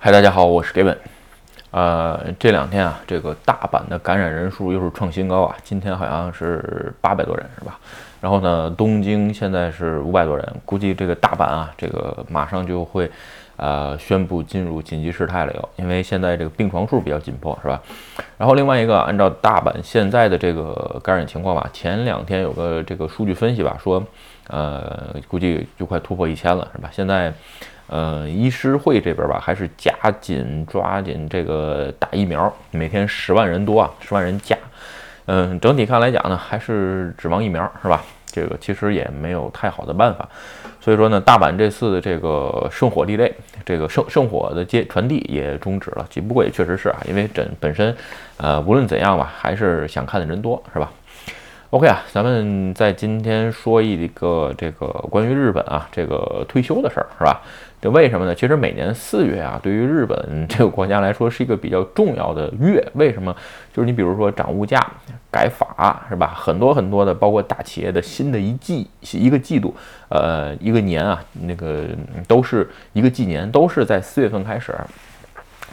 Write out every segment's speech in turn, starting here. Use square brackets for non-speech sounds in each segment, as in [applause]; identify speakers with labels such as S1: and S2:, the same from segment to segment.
S1: 嗨，大家好，我是 Gavin。呃，这两天啊，这个大阪的感染人数又是创新高啊，今天好像是八百多人，是吧？然后呢，东京现在是五百多人，估计这个大阪啊，这个马上就会呃宣布进入紧急事态了，又因为现在这个病床数比较紧迫，是吧？然后另外一个，按照大阪现在的这个感染情况吧，前两天有个这个数据分析吧，说呃，估计就快突破一千了，是吧？现在。呃，医师会这边吧，还是加紧抓紧这个打疫苗，每天十万人多啊，十万人加。嗯，整体看来讲呢，还是指望疫苗是吧？这个其实也没有太好的办法。所以说呢，大阪这次的这个圣火地雷，这个圣圣火的接传递也终止了。只不过也确实是啊，因为诊本身，呃，无论怎样吧，还是想看的人多是吧？OK 啊，咱们在今天说一个这个关于日本啊这个退休的事儿，是吧？这为什么呢？其实每年四月啊，对于日本 [laughs] 这个国家来说是一个比较重要的月。为什么？就是你比如说涨物价、改法，是吧？很多很多的，包括大企业的新的一季、一个季度，呃，一个年啊，那个都是一个纪年，都是在四月份开始。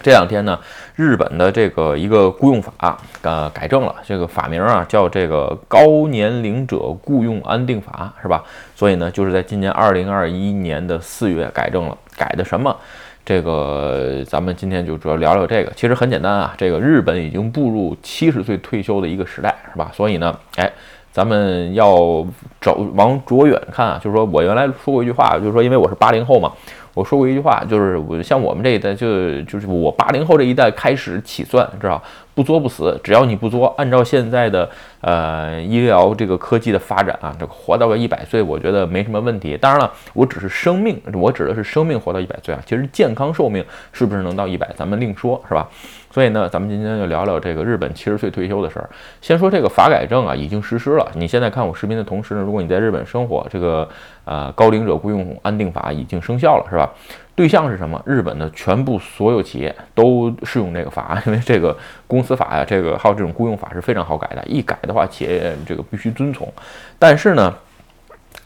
S1: 这两天呢，日本的这个一个雇佣法呃改正了，这个法名啊叫这个高年龄者雇佣安定法，是吧？所以呢，就是在今年二零二一年的四月改正了，改的什么？这个咱们今天就主要聊聊这个。其实很简单啊，这个日本已经步入七十岁退休的一个时代，是吧？所以呢，哎，咱们要走往着远看啊，就是说我原来说过一句话，就是说因为我是八零后嘛。我说过一句话，就是我像我们这一代，就就是我八零后这一代开始起算，知道不作不死，只要你不作，按照现在的呃医疗这个科技的发展啊，这个活到个一百岁，我觉得没什么问题。当然了，我只是生命，我指的是生命活到一百岁啊。其实健康寿命是不是能到一百，咱们另说，是吧？所以呢，咱们今天就聊聊这个日本七十岁退休的事儿。先说这个法改正啊，已经实施了。你现在看我视频的同时呢，如果你在日本生活，这个呃高龄者雇佣安定法已经生效了，是吧？对象是什么？日本的全部所有企业都适用这个法，因为这个公司法呀，这个还有这种雇佣法是非常好改的，一改的话，企业这个必须遵从。但是呢，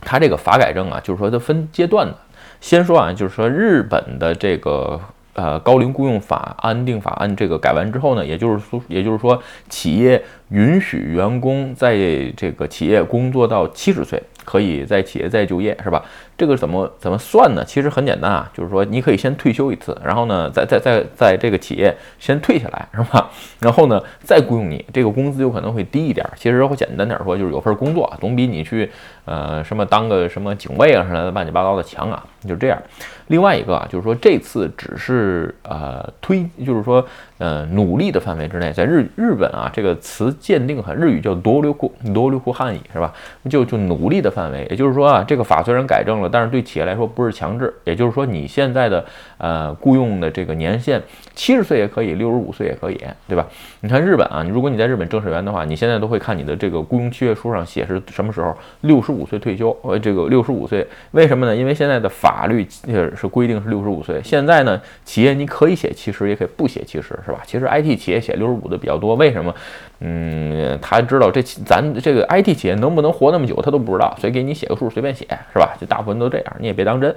S1: 它这个法改正啊，就是说它分阶段的。先说啊，就是说日本的这个。呃，高龄雇佣法安定法案这个改完之后呢，也就是说，也就是说，企业允许员工在这个企业工作到七十岁，可以在企业再就业，是吧？这个怎么怎么算呢？其实很简单啊，就是说你可以先退休一次，然后呢，再再再在这个企业先退下来，是吧？然后呢，再雇佣你，这个工资有可能会低一点。其实我简单点说，就是有份工作总比你去呃什么当个什么警卫啊什么的乱七八糟的强啊，就这样。另外一个啊，就是说这次只是呃推，就是说。呃，努力的范围之内，在日日本啊，这个词鉴定很日语叫多留库多留库汉语是吧？就就努力的范围，也就是说啊，这个法虽然改正了，但是对企业来说不是强制。也就是说，你现在的呃雇佣的这个年限，七十岁也可以，六十五岁也可以，对吧？你看日本啊，如果你在日本正式员的话，你现在都会看你的这个雇佣契约书上写是什么时候，六十五岁退休。呃，这个六十五岁，为什么呢？因为现在的法律呃是规定是六十五岁。现在呢，企业你可以写七十，也可以不写七十。是吧？其实 IT 企业写六十五的比较多，为什么？嗯，他知道这咱这个 IT 企业能不能活那么久，他都不知道，所以给你写个数随便写，是吧？就大部分都这样，你也别当真。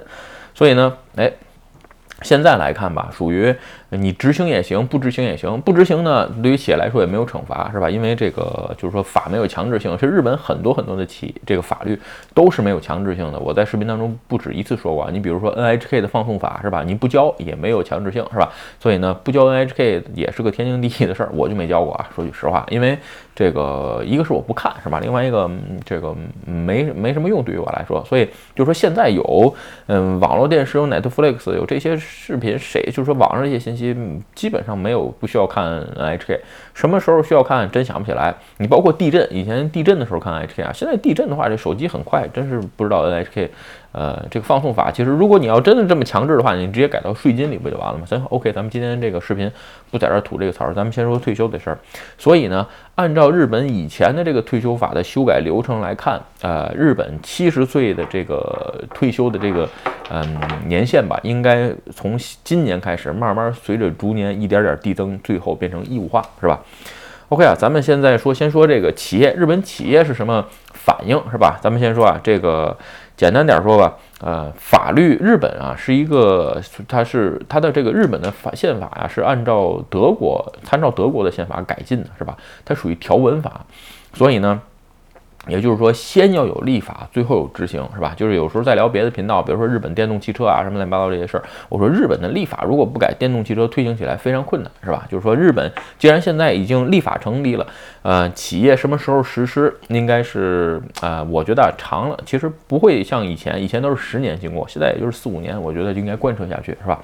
S1: 所以呢，哎。现在来看吧，属于你执行也行，不执行也行。不执行呢，对于企业来说也没有惩罚，是吧？因为这个就是说法没有强制性。其实日本很多很多的企这个法律都是没有强制性的。我在视频当中不止一次说过，你比如说 NHK 的放送法，是吧？你不交也没有强制性，是吧？所以呢，不交 NHK 也是个天经地义的事儿，我就没交过啊。说句实话，因为这个一个是我不看，是吧？另外一个这个没没什么用对于我来说。所以就是说现在有嗯网络电视有 Netflix 有这些。视频谁就是说网上这些信息基本上没有不需要看 NHK，什么时候需要看真想不起来。你包括地震，以前地震的时候看 NHK 啊，现在地震的话这手机很快，真是不知道 NHK。呃，这个放送法其实，如果你要真的这么强制的话，你直接改到税金里不就完了吗？行，OK，咱们今天这个视频不在这儿吐这个槽，咱们先说退休的事儿。所以呢，按照日本以前的这个退休法的修改流程来看，呃，日本七十岁的这个退休的这个嗯年限吧，应该从今年开始慢慢随着逐年一点点递增，最后变成义务化，是吧？OK 啊，咱们现在说，先说这个企业，日本企业是什么反应，是吧？咱们先说啊，这个简单点说吧，呃，法律日本啊是一个，它是它的这个日本的法宪法啊是按照德国参照德国的宪法改进的，是吧？它属于条文法，所以呢。也就是说，先要有立法，最后有执行，是吧？就是有时候在聊别的频道，比如说日本电动汽车啊，什么乱七八糟这些事儿，我说日本的立法如果不改，电动汽车推行起来非常困难，是吧？就是说日本既然现在已经立法成立了，呃，企业什么时候实施，应该是啊，我觉得长了，其实不会像以前，以前都是十年经过，现在也就是四五年，我觉得就应该贯彻下去，是吧？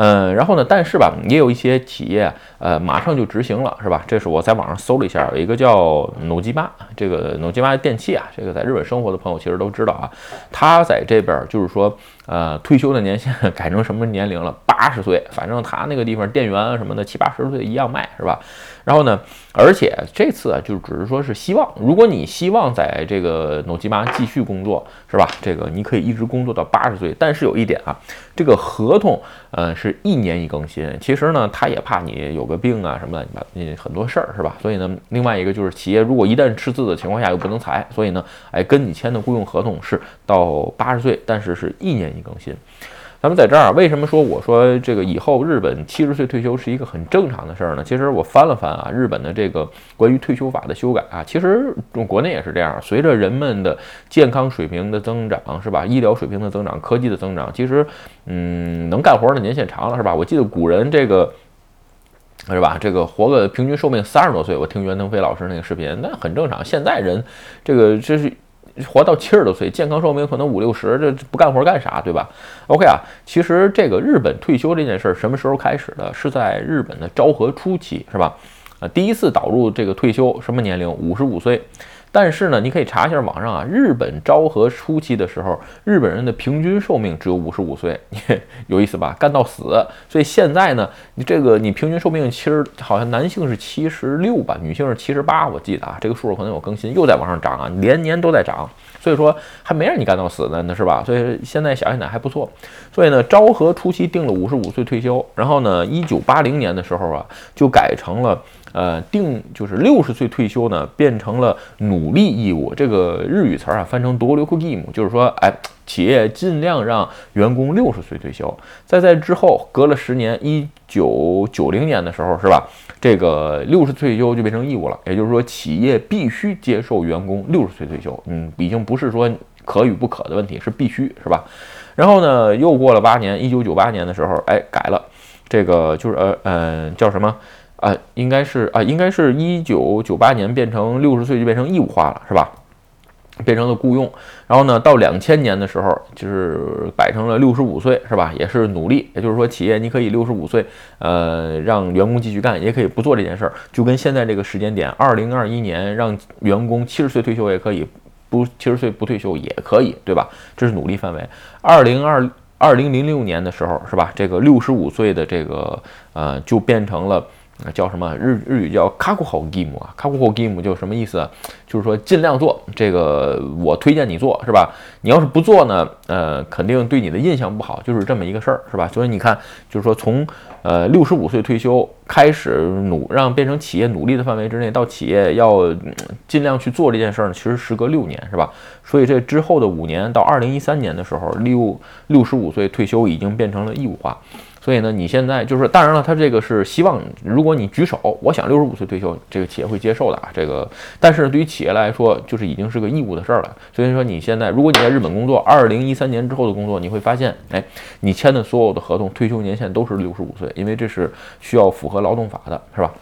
S1: 嗯，然后呢？但是吧，也有一些企业，呃，马上就执行了，是吧？这是我在网上搜了一下，有一个叫努基巴，这个努基巴电器啊，这个在日本生活的朋友其实都知道啊。他在这边就是说，呃，退休的年限改成什么年龄了？[laughs] 八十岁，反正他那个地方店员啊什么的，七八十岁一样卖，是吧？然后呢，而且这次啊，就只是说是希望，如果你希望在这个诺基玛继续工作，是吧？这个你可以一直工作到八十岁。但是有一点啊，这个合同，呃，是一年一更新。其实呢，他也怕你有个病啊什么的，你很多事儿，是吧？所以呢，另外一个就是企业如果一旦赤字的情况下又不能裁，所以呢，哎，跟你签的雇佣合同是到八十岁，但是是一年更新。咱们在这儿为什么说我说这个以后日本七十岁退休是一个很正常的事儿呢？其实我翻了翻啊，日本的这个关于退休法的修改啊，其实国内也是这样。随着人们的健康水平的增长，是吧？医疗水平的增长，科技的增长，其实嗯，能干活的年限长了，是吧？我记得古人这个是吧？这个活个平均寿命三十多岁，我听袁腾飞老师那个视频，那很正常。现在人这个这是。活到七十多岁，健康寿命可能五六十，这不干活干啥，对吧？OK 啊，其实这个日本退休这件事儿什么时候开始的？是在日本的昭和初期，是吧？啊，第一次导入这个退休什么年龄？五十五岁。但是呢，你可以查一下网上啊，日本昭和初期的时候，日本人的平均寿命只有五十五岁，[laughs] 有意思吧？干到死。所以现在呢，你这个你平均寿命其实好像男性是七十六吧，女性是七十八，我记得啊，这个数可能有更新，又在往上涨啊，连年都在涨。所以说还没让你干到死呢，那是吧？所以现在想想还不错。所以呢，昭和初期定了五十五岁退休，然后呢，一九八零年的时候啊，就改成了。呃，定就是六十岁退休呢，变成了努力义务。这个日语词儿啊，翻成多留克义务，就是说，哎，企业尽量让员工六十岁退休。再在之后，隔了十年，一九九零年的时候，是吧？这个六十退休就变成义务了，也就是说，企业必须接受员工六十岁退休。嗯，已经不是说可与不可的问题，是必须，是吧？然后呢，又过了八年，一九九八年的时候，哎，改了，这个就是呃嗯，叫什么？啊，应该是啊，应该是一九九八年变成六十岁就变成义务化了，是吧？变成了雇佣。然后呢，到两千年的时候，就是摆成了六十五岁，是吧？也是努力，也就是说，企业你可以六十五岁，呃，让员工继续干，也可以不做这件事儿，就跟现在这个时间点，二零二一年让员工七十岁退休也可以，不七十岁不退休也可以，对吧？这是努力范围。二零二二零零六年的时候，是吧？这个六十五岁的这个呃，就变成了。叫什么日日语叫卡库好 game 啊，卡库好 game 就什么意思？就是说尽量做这个，我推荐你做是吧？你要是不做呢，呃，肯定对你的印象不好，就是这么一个事儿是吧？所以你看，就是说从呃六十五岁退休开始努让变成企业努力的范围之内，到企业要尽量去做这件事儿呢，其实时隔六年是吧？所以这之后的五年到二零一三年的时候，六六十五岁退休已经变成了义务化。所以呢，你现在就是，当然了，他这个是希望，如果你举手，我想六十五岁退休，这个企业会接受的啊。这个，但是对于企业来说，就是已经是个义务的事儿了。所以说，你现在如果你在日本工作，二零一三年之后的工作，你会发现，哎，你签的所有的合同，退休年限都是六十五岁，因为这是需要符合劳动法的，是吧？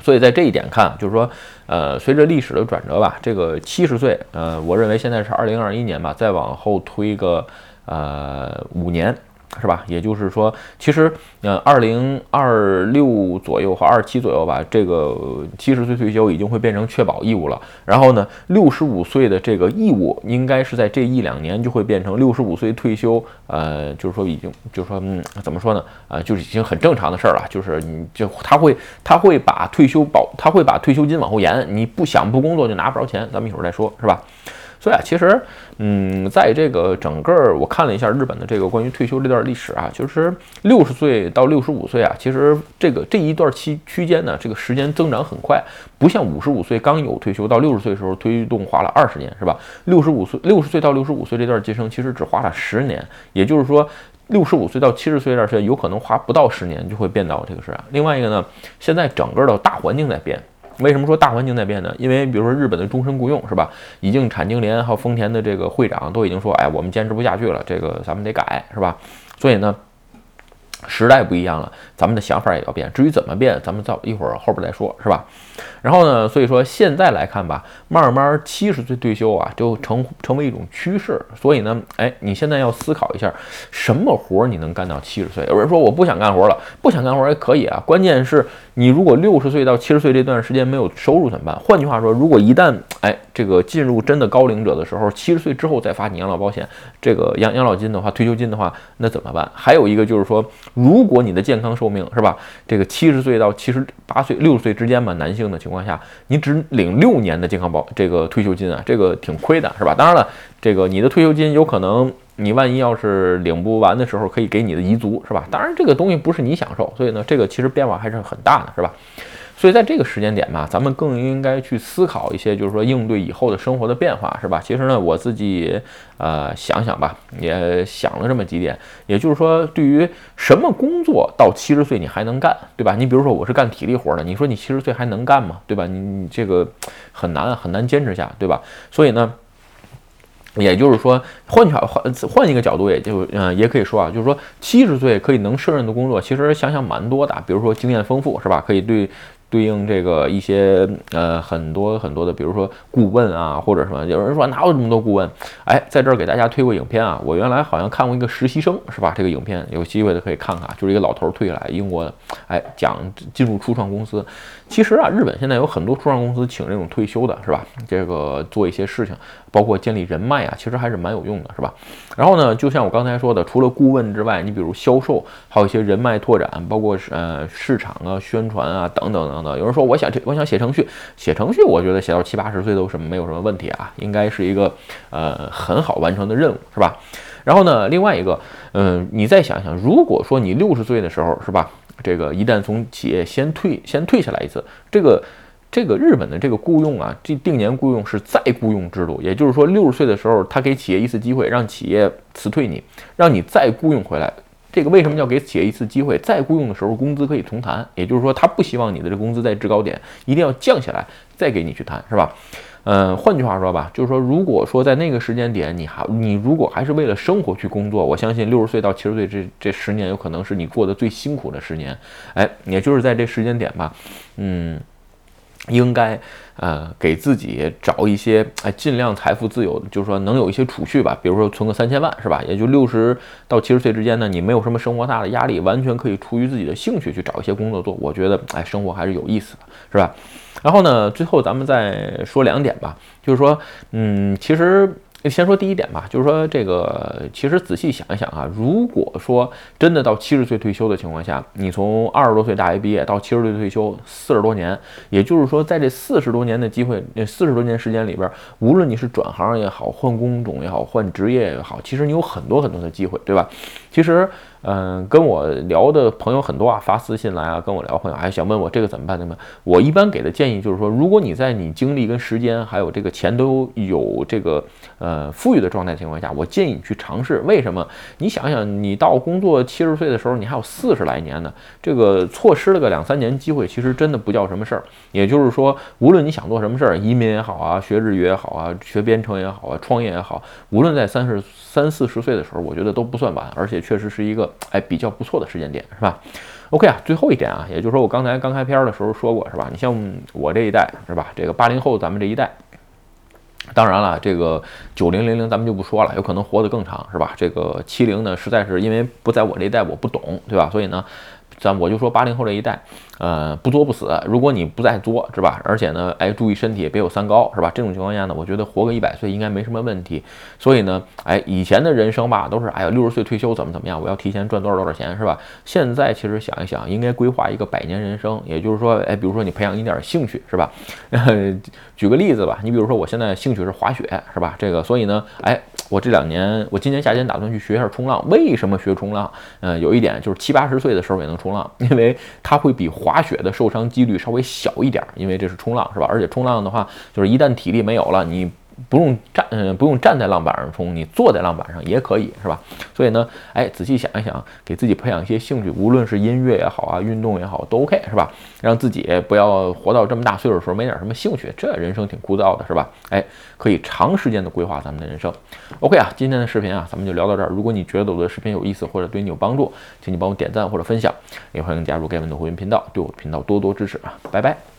S1: 所以在这一点看，就是说，呃，随着历史的转折吧，这个七十岁，呃，我认为现在是二零二一年吧，再往后推个呃五年。是吧？也就是说，其实，呃，二零二六左右和二七左右吧，这个七十岁退休已经会变成确保义务了。然后呢，六十五岁的这个义务，应该是在这一两年就会变成六十五岁退休。呃，就是说已经，就是说，嗯，怎么说呢？啊，就是已经很正常的事儿了。就是你就他会他会把退休保他会把退休金往后延，你不想不工作就拿不着钱。咱们一会儿再说，是吧？所以啊，其实，嗯，在这个整个我看了一下日本的这个关于退休这段历史啊，就是六十岁到六十五岁啊，其实这个这一段期区间呢，这个时间增长很快，不像五十五岁刚有退休到六十岁的时候推动花了二十年，是吧？六十五岁六十岁到六十五岁这段晋升其实只花了十年，也就是说。六十五岁到七十岁这段时间，有可能花不到十年就会变到这个事啊。另外一个呢，现在整个的大环境在变。为什么说大环境在变呢？因为比如说日本的终身雇佣是吧？已经产经联还有丰田的这个会长都已经说，哎，我们坚持不下去了，这个咱们得改是吧？所以呢。时代不一样了，咱们的想法也要变。至于怎么变，咱们再一会儿后边再说，是吧？然后呢，所以说现在来看吧，慢慢七十岁退休啊，就成成为一种趋势。所以呢，哎，你现在要思考一下，什么活你能干到七十岁？有人说我不想干活了，不想干活也可以啊。关键是你如果六十岁到七十岁这段时间没有收入怎么办？换句话说，如果一旦哎这个进入真的高龄者的时候，七十岁之后再发你养老保险，这个养养老金的话，退休金的话，那怎么办？还有一个就是说。如果你的健康寿命是吧，这个七十岁到七十八岁、六十岁之间嘛，男性的情况下，你只领六年的健康保这个退休金啊，这个挺亏的，是吧？当然了，这个你的退休金有可能你万一要是领不完的时候，可以给你的遗族，是吧？当然这个东西不是你享受，所以呢，这个其实变化还是很大的，是吧？所以在这个时间点嘛，咱们更应该去思考一些，就是说应对以后的生活的变化，是吧？其实呢，我自己呃想想吧，也想了这么几点，也就是说，对于什么工作到七十岁你还能干，对吧？你比如说我是干体力活的，你说你七十岁还能干吗？对吧？你你这个很难很难坚持下，对吧？所以呢，也就是说，换句话换换一个角度，也就嗯也可以说啊，就是说七十岁可以能胜任的工作，其实想想蛮多的，比如说经验丰富，是吧？可以对。对应这个一些呃很多很多的，比如说顾问啊，或者什么，有人说哪有这么多顾问？哎，在这儿给大家推过影片啊，我原来好像看过一个实习生，是吧？这个影片有机会的可以看看，就是一个老头退下来，英国的，哎，讲进入初创公司。其实啊，日本现在有很多初创公司请这种退休的，是吧？这个做一些事情，包括建立人脉啊，其实还是蛮有用的，是吧？然后呢，就像我刚才说的，除了顾问之外，你比如销售，还有一些人脉拓展，包括呃市场啊、宣传啊等等等有人说我想我想写程序，写程序，我觉得写到七八十岁都是没有什么问题啊，应该是一个呃很好完成的任务，是吧？然后呢，另外一个，嗯，你再想想，如果说你六十岁的时候，是吧？这个一旦从企业先退先退下来一次，这个这个日本的这个雇佣啊，这定年雇佣是再雇佣制度，也就是说六十岁的时候，他给企业一次机会，让企业辞退你，让你再雇佣回来。这个为什么要给企业一次机会？再雇佣的时候工资可以重谈，也就是说他不希望你的这工资在制高点，一定要降下来再给你去谈，是吧？嗯，换句话说吧，就是说，如果说在那个时间点，你还你如果还是为了生活去工作，我相信六十岁到七十岁这这十年，有可能是你过得最辛苦的十年。哎，也就是在这时间点吧，嗯，应该呃给自己找一些哎，尽量财富自由，就是说能有一些储蓄吧，比如说存个三千万，是吧？也就六十到七十岁之间呢，你没有什么生活大的压力，完全可以出于自己的兴趣去找一些工作做。我觉得哎，生活还是有意思的，是吧？然后呢，最后咱们再说两点吧，就是说，嗯，其实先说第一点吧，就是说这个，其实仔细想一想啊，如果说真的到七十岁退休的情况下，你从二十多岁大学毕业到七十岁退休，四十多年，也就是说在这四十多年的机会，那四十多年时间里边，无论你是转行也好，换工种也好，换职业也好，其实你有很多很多的机会，对吧？其实。嗯，跟我聊的朋友很多啊，发私信来啊，跟我聊朋友，还想问我这个怎么办？怎么？我一般给的建议就是说，如果你在你精力跟时间还有这个钱都有这个呃富裕的状态情况下，我建议你去尝试。为什么？你想想，你到工作七十岁的时候，你还有四十来年呢，这个错失了个两三年机会，其实真的不叫什么事儿。也就是说，无论你想做什么事儿，移民也好啊，学日语也好啊，学编程也好啊，创业也好，无论在三十三四十岁的时候，我觉得都不算晚，而且确实是一个。哎，比较不错的时间点是吧？OK 啊，最后一点啊，也就是说我刚才刚开篇的时候说过是吧？你像我这一代是吧？这个八零后咱们这一代，当然了，这个九零零零咱们就不说了，有可能活得更长是吧？这个七零呢，实在是因为不在我这一代，我不懂对吧？所以呢。咱我就说八零后这一代，呃，不作不死。如果你不再作，是吧？而且呢，哎，注意身体，别有三高，是吧？这种情况下呢，我觉得活个一百岁应该没什么问题。所以呢，哎，以前的人生吧，都是哎呀，六十岁退休怎么怎么样，我要提前赚多少多少钱，是吧？现在其实想一想，应该规划一个百年人生，也就是说，哎，比如说你培养一点兴趣，是吧？[laughs] 举个例子吧，你比如说我现在兴趣是滑雪，是吧？这个，所以呢，哎，我这两年，我今年夏天打算去学一下冲浪。为什么学冲浪？嗯，有一点就是七八十岁的时候也能冲浪，[laughs] 因为它会比滑雪的受伤几率稍微小一点，因为这是冲浪，是吧？而且冲浪的话，就是一旦体力没有了，你。不用站，嗯，不用站在浪板上冲，你坐在浪板上也可以，是吧？所以呢，哎，仔细想一想，给自己培养一些兴趣，无论是音乐也好啊，运动也好，都 OK，是吧？让自己不要活到这么大岁数的时候没点什么兴趣，这人生挺枯燥的，是吧？哎，可以长时间的规划咱们的人生。OK 啊，今天的视频啊，咱们就聊到这儿。如果你觉得我的视频有意思或者对你有帮助，请你帮我点赞或者分享，也欢迎加入盖文的会员频道，对我的频道多多支持啊！拜拜。